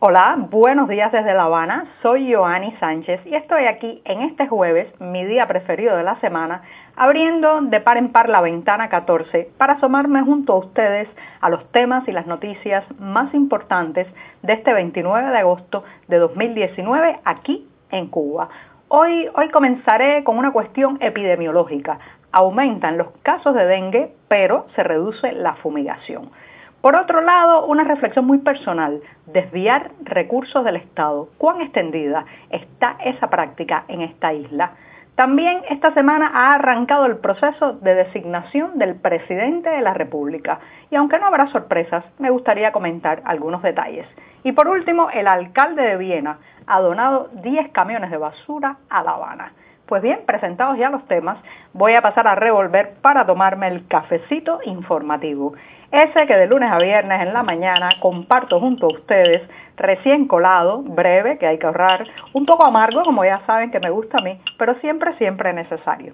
Hola, buenos días desde La Habana. Soy Joanny Sánchez y estoy aquí en este jueves, mi día preferido de la semana, abriendo de par en par la ventana 14 para asomarme junto a ustedes a los temas y las noticias más importantes de este 29 de agosto de 2019 aquí en Cuba. Hoy, hoy comenzaré con una cuestión epidemiológica. Aumentan los casos de dengue, pero se reduce la fumigación. Por otro lado, una reflexión muy personal, desviar recursos del Estado. ¿Cuán extendida está esa práctica en esta isla? También esta semana ha arrancado el proceso de designación del presidente de la República y aunque no habrá sorpresas, me gustaría comentar algunos detalles. Y por último, el alcalde de Viena ha donado 10 camiones de basura a La Habana. Pues bien, presentados ya los temas, voy a pasar a revolver para tomarme el cafecito informativo. Ese que de lunes a viernes en la mañana comparto junto a ustedes, recién colado, breve, que hay que ahorrar, un poco amargo, como ya saben que me gusta a mí, pero siempre, siempre necesario.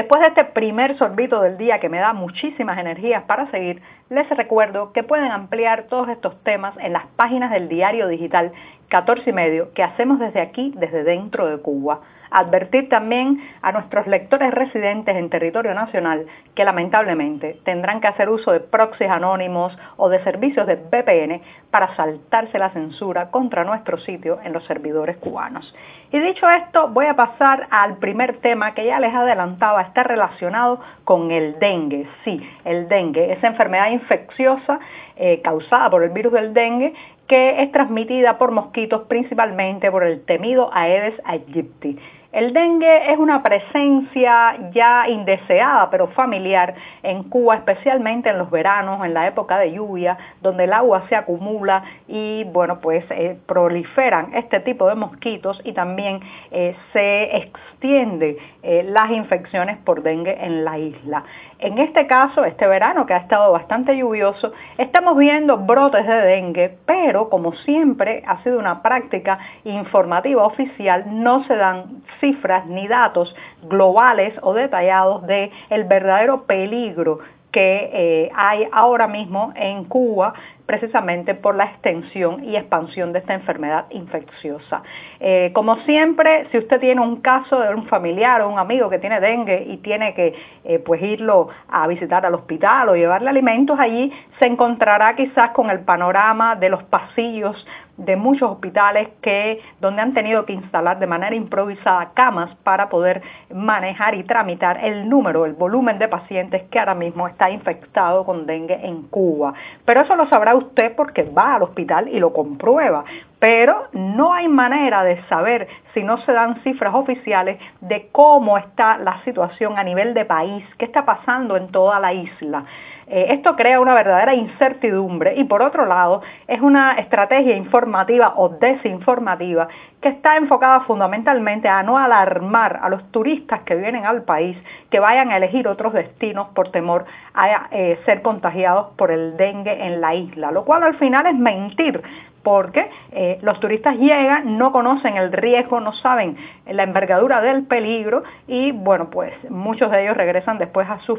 Después de este primer sorbito del día que me da muchísimas energías para seguir, les recuerdo que pueden ampliar todos estos temas en las páginas del diario digital 14 y medio que hacemos desde aquí, desde dentro de Cuba. Advertir también a nuestros lectores residentes en territorio nacional que lamentablemente tendrán que hacer uso de proxies anónimos o de servicios de VPN para saltarse la censura contra nuestro sitio en los servidores cubanos. Y dicho esto, voy a pasar al primer tema que ya les adelantaba, está relacionado con el dengue. Sí, el dengue, esa enfermedad infecciosa eh, causada por el virus del dengue que es transmitida por mosquitos principalmente por el temido Aedes aegypti. El dengue es una presencia ya indeseada pero familiar en Cuba, especialmente en los veranos, en la época de lluvia, donde el agua se acumula y bueno, pues eh, proliferan este tipo de mosquitos y también eh, se extiende eh, las infecciones por dengue en la isla. En este caso, este verano que ha estado bastante lluvioso, estamos viendo brotes de dengue, pero como siempre ha sido una práctica informativa oficial, no se dan cifras ni datos globales o detallados de el verdadero peligro que eh, hay ahora mismo en Cuba precisamente por la extensión y expansión de esta enfermedad infecciosa. Eh, como siempre, si usted tiene un caso de un familiar o un amigo que tiene dengue y tiene que eh, pues irlo a visitar al hospital o llevarle alimentos allí, se encontrará quizás con el panorama de los pasillos de muchos hospitales que donde han tenido que instalar de manera improvisada camas para poder manejar y tramitar el número, el volumen de pacientes que ahora mismo está infectado con dengue en Cuba. Pero eso lo sabrá usted porque va al hospital y lo comprueba. Pero no hay manera de saber si no se dan cifras oficiales de cómo está la situación a nivel de país, qué está pasando en toda la isla. Eh, esto crea una verdadera incertidumbre y por otro lado es una estrategia informativa o desinformativa que está enfocada fundamentalmente a no alarmar a los turistas que vienen al país que vayan a elegir otros destinos por temor a eh, ser contagiados por el dengue en la isla, lo cual al final es mentir porque eh, los turistas llegan, no conocen el riesgo, no saben la envergadura del peligro y bueno, pues muchos de ellos regresan después a, sus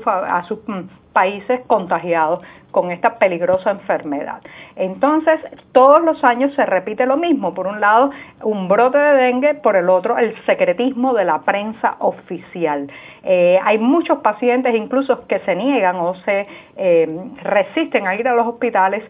mm, países contagiados con esta peligrosa enfermedad. Entonces, todos los años se repite lo mismo. Por un lado, un brote de dengue, por el otro, el secretismo de la prensa oficial. Eh, hay muchos pacientes incluso que se niegan o se eh, resisten a ir a los hospitales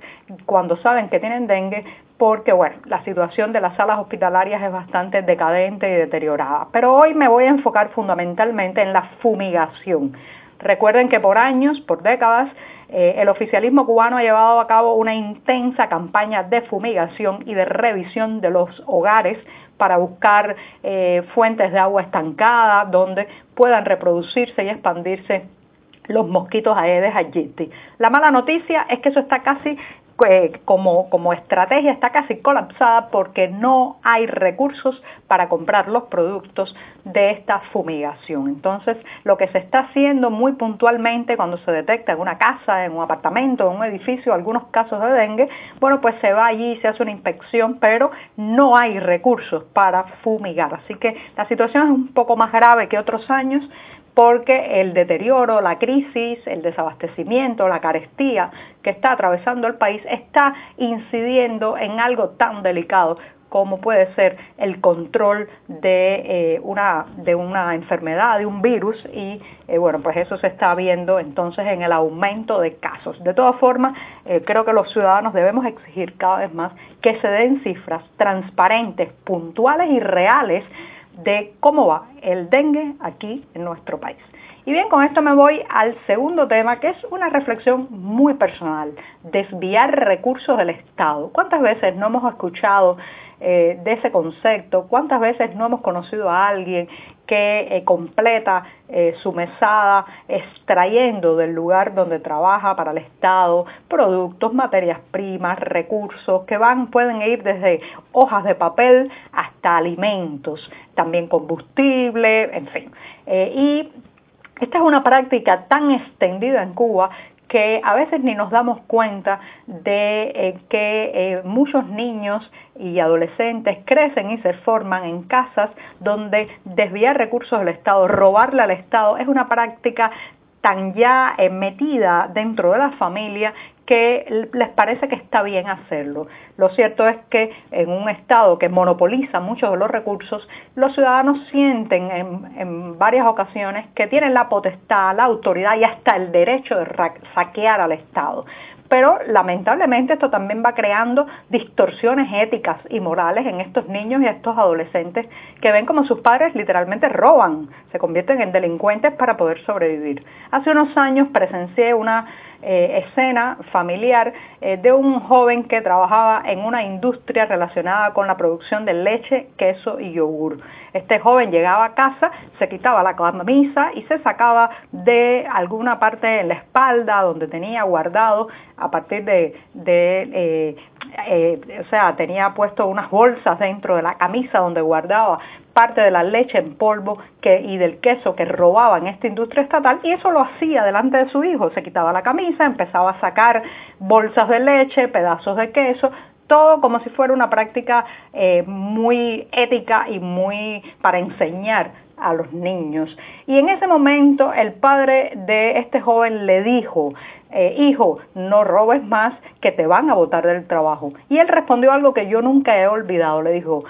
cuando saben que tienen dengue porque bueno, la situación de las salas hospitalarias es bastante decadente y deteriorada. Pero hoy me voy a enfocar fundamentalmente en la fumigación. Recuerden que por años, por décadas, eh, el oficialismo cubano ha llevado a cabo una intensa campaña de fumigación y de revisión de los hogares para buscar eh, fuentes de agua estancada donde puedan reproducirse y expandirse los mosquitos Aedes aegypti. La mala noticia es que eso está casi eh, como, como estrategia está casi colapsada porque no hay recursos para comprar los productos de esta fumigación. Entonces, lo que se está haciendo muy puntualmente cuando se detecta en una casa, en un apartamento, en un edificio, algunos casos de dengue, bueno, pues se va allí, se hace una inspección, pero no hay recursos para fumigar. Así que la situación es un poco más grave que otros años, porque el deterioro, la crisis, el desabastecimiento, la carestía que está atravesando el país está incidiendo en algo tan delicado como puede ser el control de, eh, una, de una enfermedad, de un virus, y eh, bueno, pues eso se está viendo entonces en el aumento de casos. De todas formas, eh, creo que los ciudadanos debemos exigir cada vez más que se den cifras transparentes, puntuales y reales de cómo va el dengue aquí en nuestro país. Y bien, con esto me voy al segundo tema, que es una reflexión muy personal, desviar recursos del Estado. ¿Cuántas veces no hemos escuchado eh, de ese concepto? ¿Cuántas veces no hemos conocido a alguien que eh, completa eh, su mesada extrayendo del lugar donde trabaja para el Estado productos, materias primas, recursos que van, pueden ir desde hojas de papel hasta alimentos, también combustible, en fin. y esta es una práctica tan extendida en Cuba que a veces ni nos damos cuenta de eh, que eh, muchos niños y adolescentes crecen y se forman en casas donde desviar recursos del Estado, robarle al Estado, es una práctica tan ya eh, metida dentro de la familia que les parece que está bien hacerlo. Lo cierto es que en un Estado que monopoliza muchos de los recursos, los ciudadanos sienten en, varias ocasiones que tienen la potestad, la autoridad y hasta el derecho de saquear al Estado pero lamentablemente esto también va creando distorsiones éticas y morales en estos niños y estos adolescentes que ven como sus padres literalmente roban, se convierten en delincuentes para poder sobrevivir. Hace unos años presencié una eh, escena familiar eh, de un joven que trabajaba en una industria relacionada con la producción de leche, queso y yogur. Este joven llegaba a casa, se quitaba la camisa y se sacaba de alguna parte en la espalda donde tenía guardado a partir de, eh, o sea, tenía puesto unas bolsas dentro de la camisa donde guardaba parte de la leche en polvo y del queso que robaba en esta industria estatal y eso lo hacía delante de su hijo. Se quitaba la camisa, empezaba a sacar bolsas de leche, pedazos de queso, todo como si fuera una práctica eh, muy ética y muy para enseñar a los niños. Y en ese momento el padre de este joven le dijo, eh, hijo, no robes más que te van a botar del trabajo. Y él respondió algo que yo nunca he olvidado, le dijo,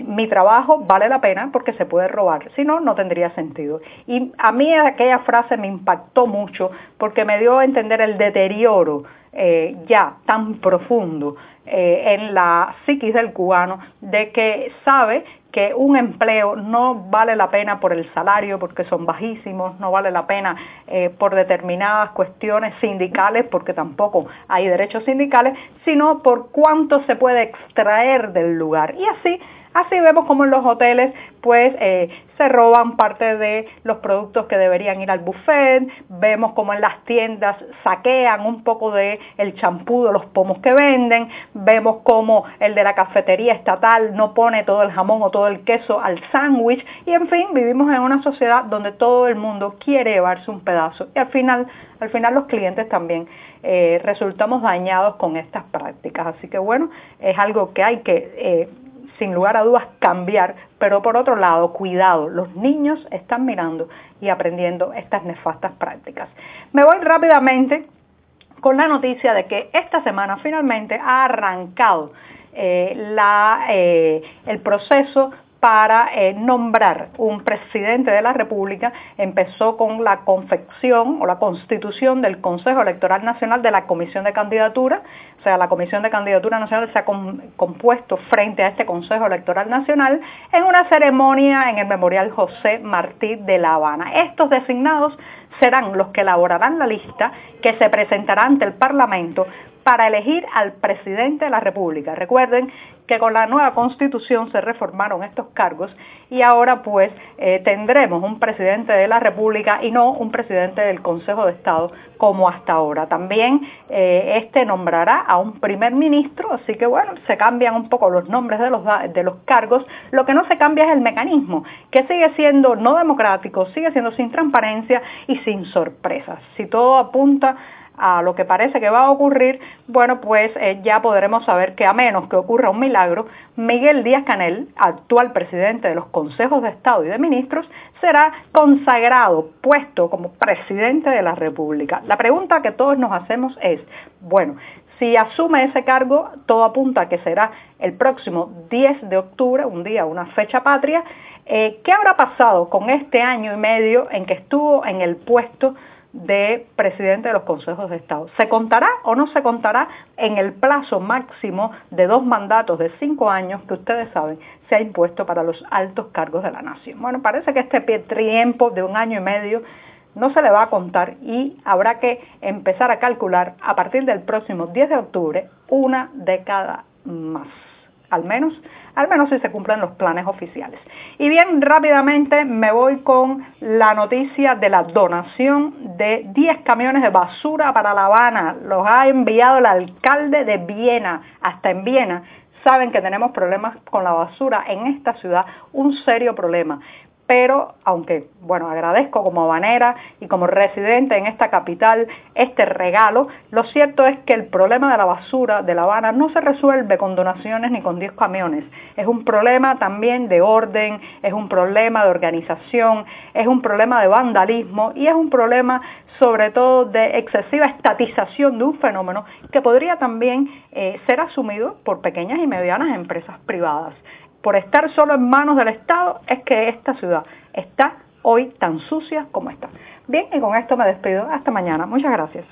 mi trabajo vale la pena porque se puede robar, si no, no tendría sentido. Y a mí aquella frase me impactó mucho porque me dio a entender el deterioro eh, ya tan profundo eh, en la psiquis del cubano de que sabe que un empleo no vale la pena por el salario porque son bajísimos, no vale la pena eh, por determinadas cuestiones sindicales porque tampoco hay derechos sindicales, sino por cuánto se puede extraer del lugar. Y así Así vemos como en los hoteles pues eh, se roban parte de los productos que deberían ir al buffet, vemos como en las tiendas saquean un poco de el champú de los pomos que venden, vemos como el de la cafetería estatal no pone todo el jamón o todo el queso al sándwich. Y en fin, vivimos en una sociedad donde todo el mundo quiere llevarse un pedazo. Y al final, al final los clientes también eh, resultamos dañados con estas prácticas. Así que bueno, es algo que hay que eh, sin lugar a dudas cambiar, pero por otro lado, cuidado, los niños están mirando y aprendiendo estas nefastas prácticas. Me voy rápidamente con la noticia de que esta semana finalmente ha arrancado eh, la, eh, el proceso para eh, nombrar un presidente de la República empezó con la confección o la constitución del Consejo Electoral Nacional de la Comisión de Candidatura, o sea, la Comisión de Candidatura Nacional se ha compuesto frente a este Consejo Electoral Nacional en una ceremonia en el Memorial José Martí de La Habana. Estos designados serán los que elaborarán la lista que se presentará ante el Parlamento para elegir al presidente de la República. Recuerden que con la nueva constitución se reformaron estos cargos y ahora pues eh, tendremos un presidente de la República y no un presidente del Consejo de Estado como hasta ahora. También eh, este nombrará a un primer ministro, así que bueno, se cambian un poco los nombres de los, de los cargos, lo que no se cambia es el mecanismo, que sigue siendo no democrático, sigue siendo sin transparencia y sin sorpresas. Si todo apunta a lo que parece que va a ocurrir, bueno, pues eh, ya podremos saber que a menos que ocurra un milagro, Miguel Díaz Canel, actual presidente de los consejos de Estado y de ministros, será consagrado, puesto como presidente de la República. La pregunta que todos nos hacemos es, bueno, si asume ese cargo, todo apunta a que será el próximo 10 de octubre, un día, una fecha patria. Eh, ¿Qué habrá pasado con este año y medio en que estuvo en el puesto de presidente de los consejos de Estado. ¿Se contará o no se contará en el plazo máximo de dos mandatos de cinco años que ustedes saben se ha impuesto para los altos cargos de la nación? Bueno, parece que este tiempo de un año y medio no se le va a contar y habrá que empezar a calcular a partir del próximo 10 de octubre una década más, al menos, al menos si se cumplen los planes oficiales. Y bien, rápidamente me voy con la noticia de la donación de 10 camiones de basura para La Habana. Los ha enviado el alcalde de Viena, hasta en Viena. Saben que tenemos problemas con la basura en esta ciudad, un serio problema pero aunque, bueno, agradezco como habanera y como residente en esta capital este regalo, lo cierto es que el problema de la basura de La Habana no se resuelve con donaciones ni con 10 camiones. Es un problema también de orden, es un problema de organización, es un problema de vandalismo y es un problema sobre todo de excesiva estatización de un fenómeno que podría también eh, ser asumido por pequeñas y medianas empresas privadas por estar solo en manos del Estado es que esta ciudad está hoy tan sucia como está. Bien, y con esto me despido. Hasta mañana. Muchas gracias.